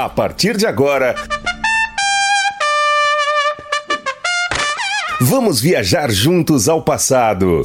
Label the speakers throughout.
Speaker 1: A partir de agora. Vamos viajar juntos ao passado.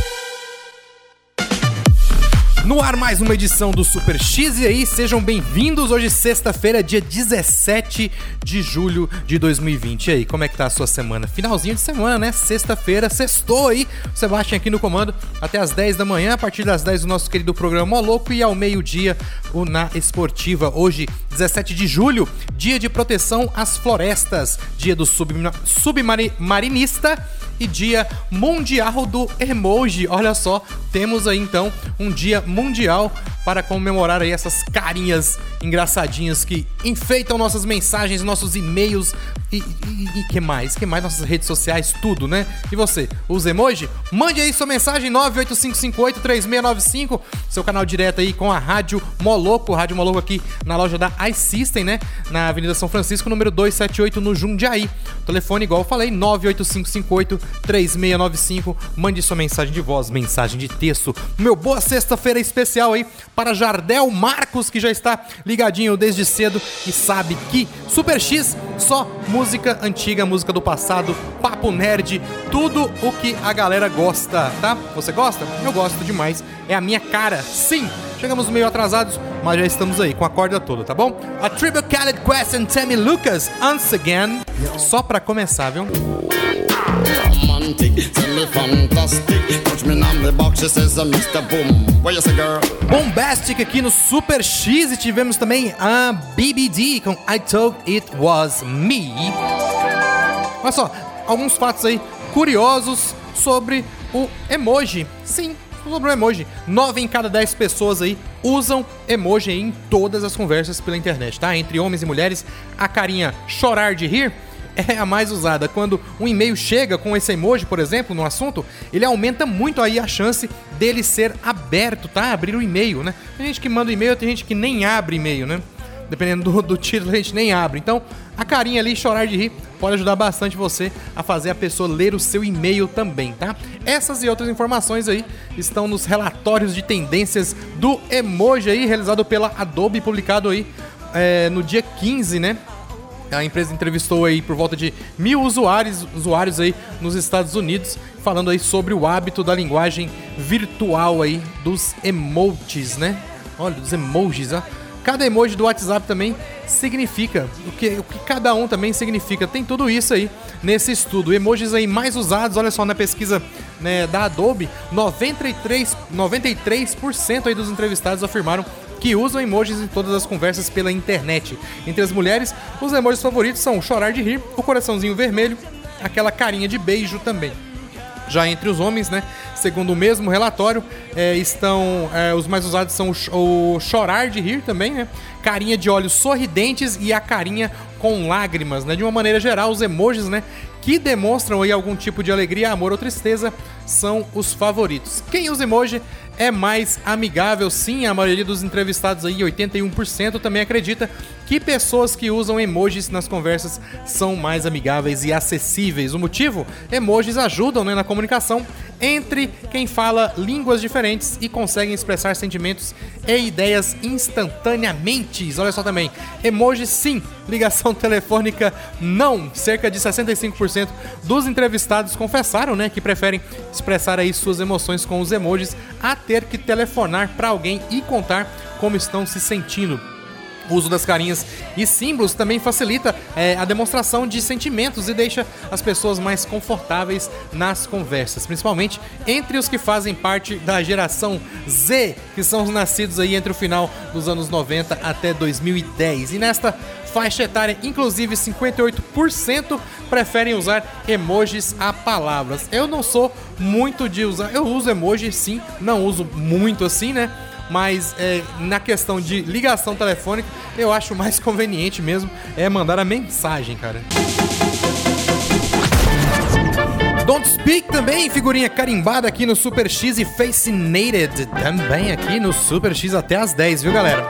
Speaker 2: No ar mais uma edição do Super X e aí, sejam bem-vindos. Hoje sexta-feira, dia 17 de julho de 2020. E aí, como é que tá a sua semana? Finalzinho de semana, né? Sexta-feira, sextou aí. O Sebastião aqui no comando até as 10 da manhã, a partir das 10 o nosso querido programa Mó Louco e ao meio-dia o Na Esportiva. Hoje, 17 de julho, dia de proteção às florestas, dia do subma- submarinista e dia mundial do emoji. Olha só, temos aí então um dia mundial para comemorar aí essas carinhas engraçadinhas que enfeitam nossas mensagens, nossos e-mails e, e, e que mais? Que mais nossas redes sociais, tudo, né? E você, usa emoji? Mande aí sua mensagem 985583695, seu canal direto aí com a Rádio Moloco, Rádio Moloco aqui na loja da iSystem, né? Na Avenida São Francisco, número 278 no Jundiaí. Telefone igual eu falei, 985583695. Mande sua mensagem de voz, mensagem de texto. Meu boa sexta-feira especial aí para Jardel Marcos, que já está ligadinho desde cedo e sabe que Super X só música antiga, música do passado, papo nerd, tudo o que a galera gosta, tá? Você gosta? Eu gosto demais. É a minha cara. Sim, chegamos meio atrasados, mas já estamos aí com a corda toda, tá bom? A Tribute Khaled Quest and Tammy Lucas, Once Again. Só pra começar, viu?
Speaker 3: Romantic, me fantastic. Me on the box, she says, uh, Mr. Boom. You say, girl?
Speaker 2: Bombastic aqui no Super X e tivemos também a BBD com I Told It Was Me. Olha só, alguns fatos aí curiosos sobre o emoji. Sim, sobre o emoji. 9 em cada 10 pessoas aí usam emoji em todas as conversas pela internet, tá? Entre homens e mulheres, a carinha chorar de rir é a mais usada. Quando um e-mail chega com esse emoji, por exemplo, no assunto, ele aumenta muito aí a chance dele ser aberto, tá? Abrir o e-mail, né? Tem gente que manda e-mail, tem gente que nem abre e-mail, né? Dependendo do, do título, a gente nem abre. Então, a carinha ali, chorar de rir, pode ajudar bastante você a fazer a pessoa ler o seu e-mail também, tá? Essas e outras informações aí estão nos relatórios de tendências do emoji aí, realizado pela Adobe, publicado aí é, no dia 15, né? A empresa entrevistou aí por volta de mil usuários, usuários aí nos Estados Unidos, falando aí sobre o hábito da linguagem virtual aí dos emojis, né? Olha, dos emojis, ó. Cada emoji do WhatsApp também significa o que, o que cada um também significa. Tem tudo isso aí nesse estudo. Emojis aí mais usados, olha só na pesquisa né, da Adobe, 93, 93% aí dos entrevistados afirmaram que usam emojis em todas as conversas pela internet. Entre as mulheres, os emojis favoritos são o chorar de rir, o coraçãozinho vermelho, aquela carinha de beijo também. Já entre os homens, né? Segundo o mesmo relatório, é, estão é, os mais usados são o, o chorar de rir também, né? Carinha de olhos sorridentes e a carinha com lágrimas, né? De uma maneira geral, os emojis, né? Que demonstram aí algum tipo de alegria, amor ou tristeza são os favoritos. Quem usa emoji é mais amigável, sim. A maioria dos entrevistados aí, 81%, também acredita que pessoas que usam emojis nas conversas são mais amigáveis e acessíveis. O motivo? Emojis ajudam né, na comunicação entre quem fala línguas diferentes e conseguem expressar sentimentos e ideias instantaneamente. Olha só também, emojis sim, ligação telefônica não. Cerca de 65% dos entrevistados confessaram, né, que preferem expressar aí suas emoções com os emojis a ter que telefonar para alguém e contar como estão se sentindo. O uso das carinhas e símbolos também facilita é, a demonstração de sentimentos e deixa as pessoas mais confortáveis nas conversas, principalmente entre os que fazem parte da geração Z, que são os nascidos aí entre o final dos anos 90 até 2010. E nesta faixa etária, inclusive 58% preferem usar emojis a palavras. Eu não sou muito de usar, eu uso emoji sim, não uso muito assim, né? Mas é, na questão de ligação telefônica, eu acho mais conveniente mesmo é mandar a mensagem, cara. Don't Speak também, figurinha carimbada aqui no Super X e Fascinated também aqui no Super X até as 10, viu galera?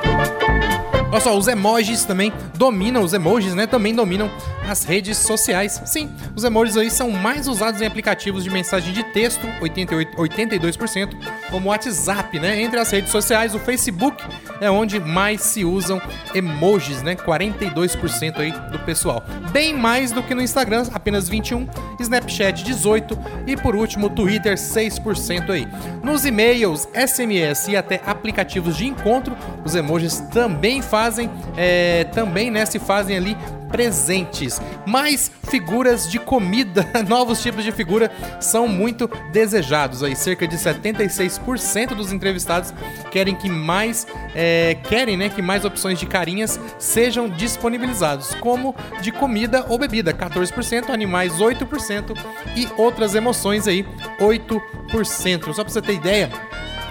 Speaker 2: Olha só, os emojis também dominam, os emojis, né, também dominam as redes sociais. Sim, os emojis aí são mais usados em aplicativos de mensagem de texto, 88, 82%, como o WhatsApp, né? Entre as redes sociais, o Facebook é onde mais se usam emojis, né? 42% aí do pessoal. Bem mais do que no Instagram, apenas 21, Snapchat 18 e por último, Twitter 6% aí. Nos e-mails, SMS e até aplicativos de encontro, os emojis também fazem, é, também, né, se fazem ali presentes. Mais figuras de comida, novos tipos de figura são muito desejados. Aí cerca de 76% dos entrevistados querem que mais é, querem, né, que mais opções de carinhas sejam disponibilizados, como de comida ou bebida, 14%, animais 8% e outras emoções aí 8%. Só para você ter ideia,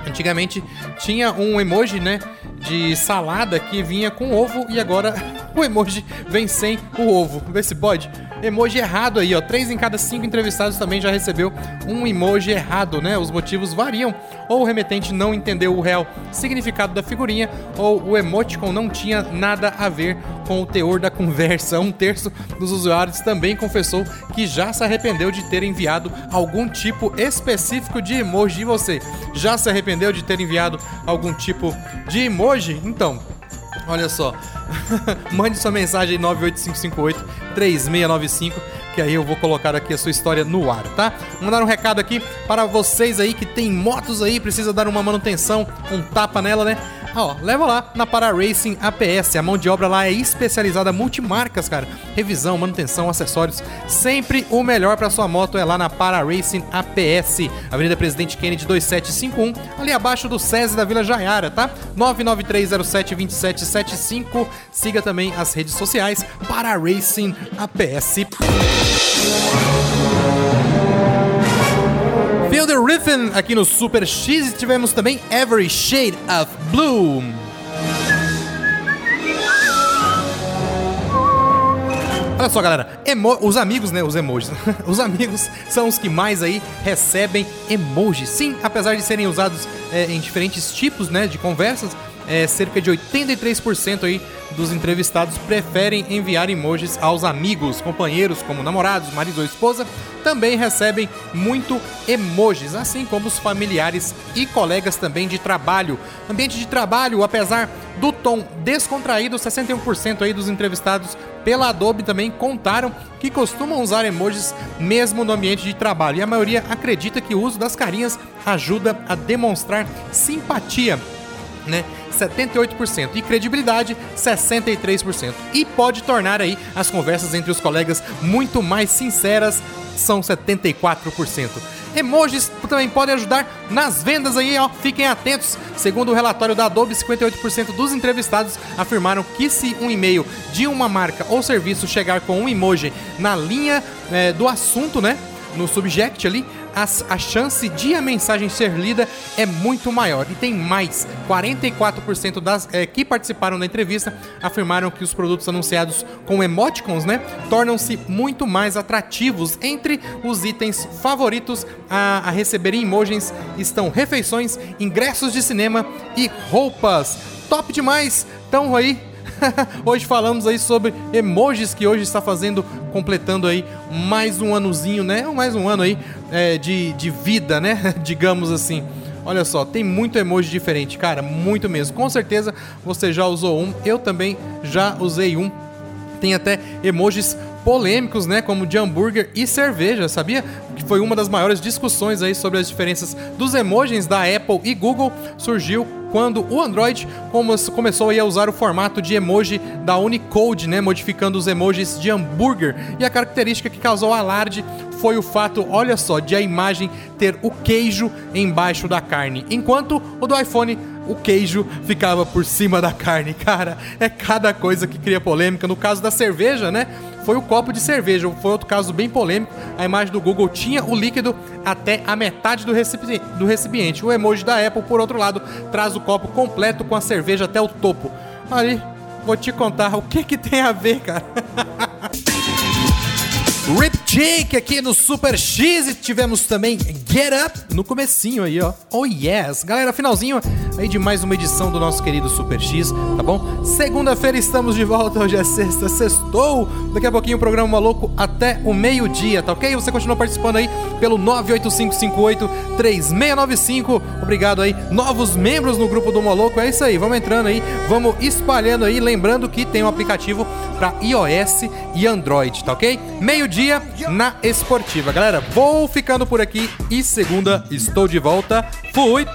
Speaker 2: antigamente tinha um emoji, né, de salada que vinha com ovo e agora o emoji vem sem o ovo. Vê se pode. Emoji errado aí, ó. Três em cada cinco entrevistados também já recebeu um emoji errado, né? Os motivos variam. Ou o remetente não entendeu o real significado da figurinha, ou o emoticon não tinha nada a ver com o teor da conversa. Um terço dos usuários também confessou que já se arrependeu de ter enviado algum tipo específico de emoji. E você, já se arrependeu de ter enviado algum tipo de emoji? Então, olha só. Mande sua mensagem 98558-3695, que aí eu vou colocar aqui a sua história no ar, tá? Vou mandar um recado aqui para vocês aí que tem motos aí, precisa dar uma manutenção, um tapa nela, né? Ó, leva lá na Para Racing APS. A mão de obra lá é especializada multimarcas, cara. Revisão, manutenção, acessórios. Sempre o melhor para sua moto é lá na Para Racing APS. Avenida Presidente Kennedy 2751, ali abaixo do SESI da Vila Jaiara, tá? 993072775. Siga também as redes sociais Para Racing APS. Rhythm aqui no Super X e tivemos também Every Shade of Blue. Olha só, galera, emo os amigos, né, os emojis, os amigos são os que mais aí recebem emojis. Sim, apesar de serem usados é, em diferentes tipos, né, de conversas, é, cerca de 83% aí dos entrevistados preferem enviar emojis aos amigos, companheiros, como namorados, marido ou esposa, também recebem muito emojis, assim como os familiares e colegas também de trabalho. Ambiente de trabalho, apesar do tom descontraído, 61% aí dos entrevistados pela Adobe também contaram que costumam usar emojis mesmo no ambiente de trabalho. E a maioria acredita que o uso das carinhas ajuda a demonstrar simpatia né? 78% e credibilidade 63%. E pode tornar aí as conversas entre os colegas muito mais sinceras, são 74%. Emojis também podem ajudar nas vendas aí, ó. Fiquem atentos. Segundo o relatório da Adobe, 58% dos entrevistados afirmaram que se um e-mail de uma marca ou serviço chegar com um emoji na linha é, do assunto, né? No subject ali, a, a chance de a mensagem ser lida é muito maior. E tem mais: 44% das é, que participaram da entrevista afirmaram que os produtos anunciados com emoticons, né, tornam-se muito mais atrativos. Entre os itens favoritos a, a receberem emojis estão refeições, ingressos de cinema e roupas. Top demais! Então aí hoje falamos aí sobre emojis que hoje está fazendo, completando aí mais um anozinho, né? Mais um ano aí é, de, de vida, né? Digamos assim. Olha só, tem muito emoji diferente, cara, muito mesmo. Com certeza você já usou um, eu também já usei um. Tem até emojis polêmicos, né, como de hambúrguer e cerveja, sabia? Que foi uma das maiores discussões aí sobre as diferenças dos emojis da Apple e Google surgiu quando o Android começou a usar o formato de emoji da Unicode, né, modificando os emojis de hambúrguer. E a característica que causou alarde foi o fato, olha só, de a imagem ter o queijo embaixo da carne, enquanto o do iPhone o queijo ficava por cima da carne. Cara, é cada coisa que cria polêmica. No caso da cerveja, né? Foi o copo de cerveja. Foi outro caso bem polêmico. A imagem do Google tinha o líquido até a metade do, recipiente. Do recipiente. O emoji da Apple, por outro lado, traz o copo completo com a cerveja até o topo. Aí, vou te contar o que que tem a ver, cara. Rip Jake aqui no Super X e tivemos também Get Up no comecinho aí, ó. Oh yes! Galera, finalzinho aí de mais uma edição do nosso querido Super X, tá bom? Segunda-feira estamos de volta, hoje é sexta, sextou. Daqui a pouquinho o programa maluco até o meio-dia, tá ok? Você continua participando aí pelo 985583695. Obrigado aí, novos membros no grupo do Moloco. É isso aí, vamos entrando aí, vamos espalhando aí, lembrando que tem um aplicativo para iOS e Android, tá ok? Meio-dia na Esportiva. Galera, vou ficando por aqui e segunda estou de volta. Fui!